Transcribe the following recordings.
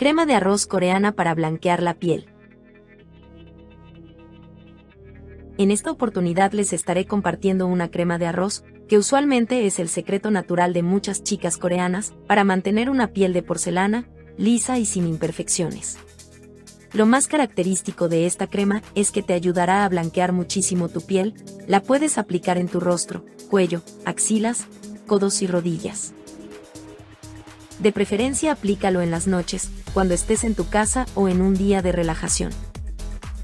Crema de arroz coreana para blanquear la piel. En esta oportunidad les estaré compartiendo una crema de arroz, que usualmente es el secreto natural de muchas chicas coreanas, para mantener una piel de porcelana, lisa y sin imperfecciones. Lo más característico de esta crema es que te ayudará a blanquear muchísimo tu piel, la puedes aplicar en tu rostro, cuello, axilas, codos y rodillas. De preferencia aplícalo en las noches, cuando estés en tu casa o en un día de relajación.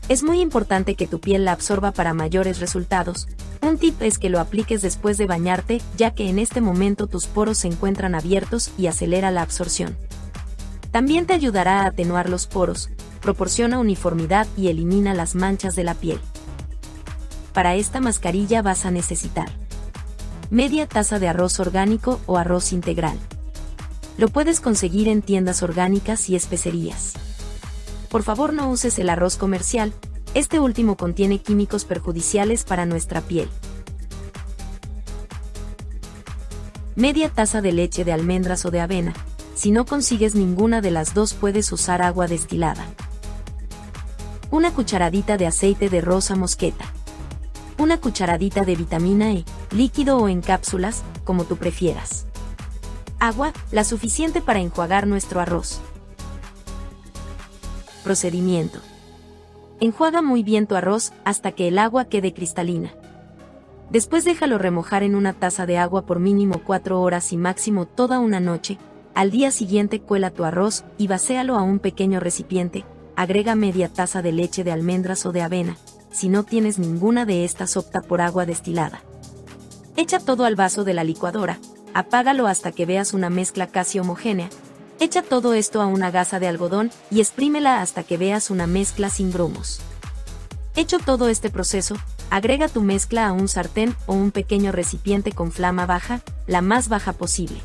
Es muy importante que tu piel la absorba para mayores resultados. Un tip es que lo apliques después de bañarte, ya que en este momento tus poros se encuentran abiertos y acelera la absorción. También te ayudará a atenuar los poros, proporciona uniformidad y elimina las manchas de la piel. Para esta mascarilla vas a necesitar media taza de arroz orgánico o arroz integral. Lo puedes conseguir en tiendas orgánicas y especerías. Por favor no uses el arroz comercial, este último contiene químicos perjudiciales para nuestra piel. Media taza de leche de almendras o de avena. Si no consigues ninguna de las dos puedes usar agua destilada. Una cucharadita de aceite de rosa mosqueta. Una cucharadita de vitamina E, líquido o en cápsulas, como tú prefieras. Agua, la suficiente para enjuagar nuestro arroz. Procedimiento. Enjuaga muy bien tu arroz hasta que el agua quede cristalina. Después déjalo remojar en una taza de agua por mínimo 4 horas y máximo toda una noche. Al día siguiente cuela tu arroz y vacéalo a un pequeño recipiente. Agrega media taza de leche de almendras o de avena. Si no tienes ninguna de estas opta por agua destilada. Echa todo al vaso de la licuadora, apágalo hasta que veas una mezcla casi homogénea. Echa todo esto a una gasa de algodón y exprímela hasta que veas una mezcla sin grumos. Hecho todo este proceso, agrega tu mezcla a un sartén o un pequeño recipiente con flama baja, la más baja posible.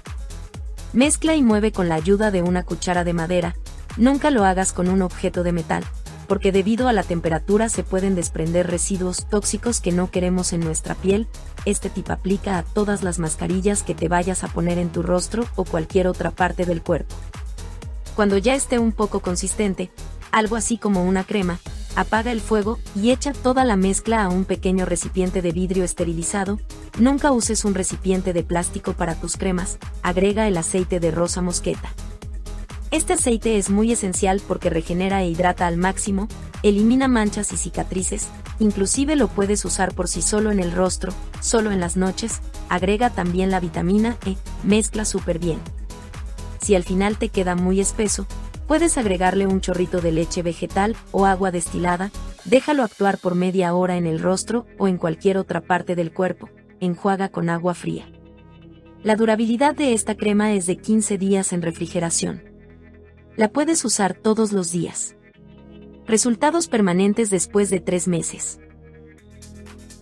Mezcla y mueve con la ayuda de una cuchara de madera, nunca lo hagas con un objeto de metal, porque debido a la temperatura se pueden desprender residuos tóxicos que no queremos en nuestra piel, este tip aplica a todas las mascarillas que te vayas a poner en tu rostro o cualquier otra parte del cuerpo. Cuando ya esté un poco consistente, algo así como una crema, apaga el fuego y echa toda la mezcla a un pequeño recipiente de vidrio esterilizado, nunca uses un recipiente de plástico para tus cremas, agrega el aceite de rosa mosqueta. Este aceite es muy esencial porque regenera e hidrata al máximo, elimina manchas y cicatrices, inclusive lo puedes usar por sí solo en el rostro, solo en las noches, agrega también la vitamina E, mezcla súper bien. Si al final te queda muy espeso, puedes agregarle un chorrito de leche vegetal o agua destilada, déjalo actuar por media hora en el rostro o en cualquier otra parte del cuerpo, enjuaga con agua fría. La durabilidad de esta crema es de 15 días en refrigeración. La puedes usar todos los días. Resultados permanentes después de tres meses.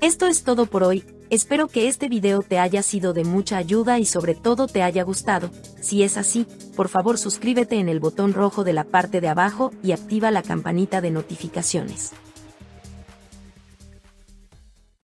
Esto es todo por hoy, espero que este video te haya sido de mucha ayuda y sobre todo te haya gustado, si es así, por favor suscríbete en el botón rojo de la parte de abajo y activa la campanita de notificaciones.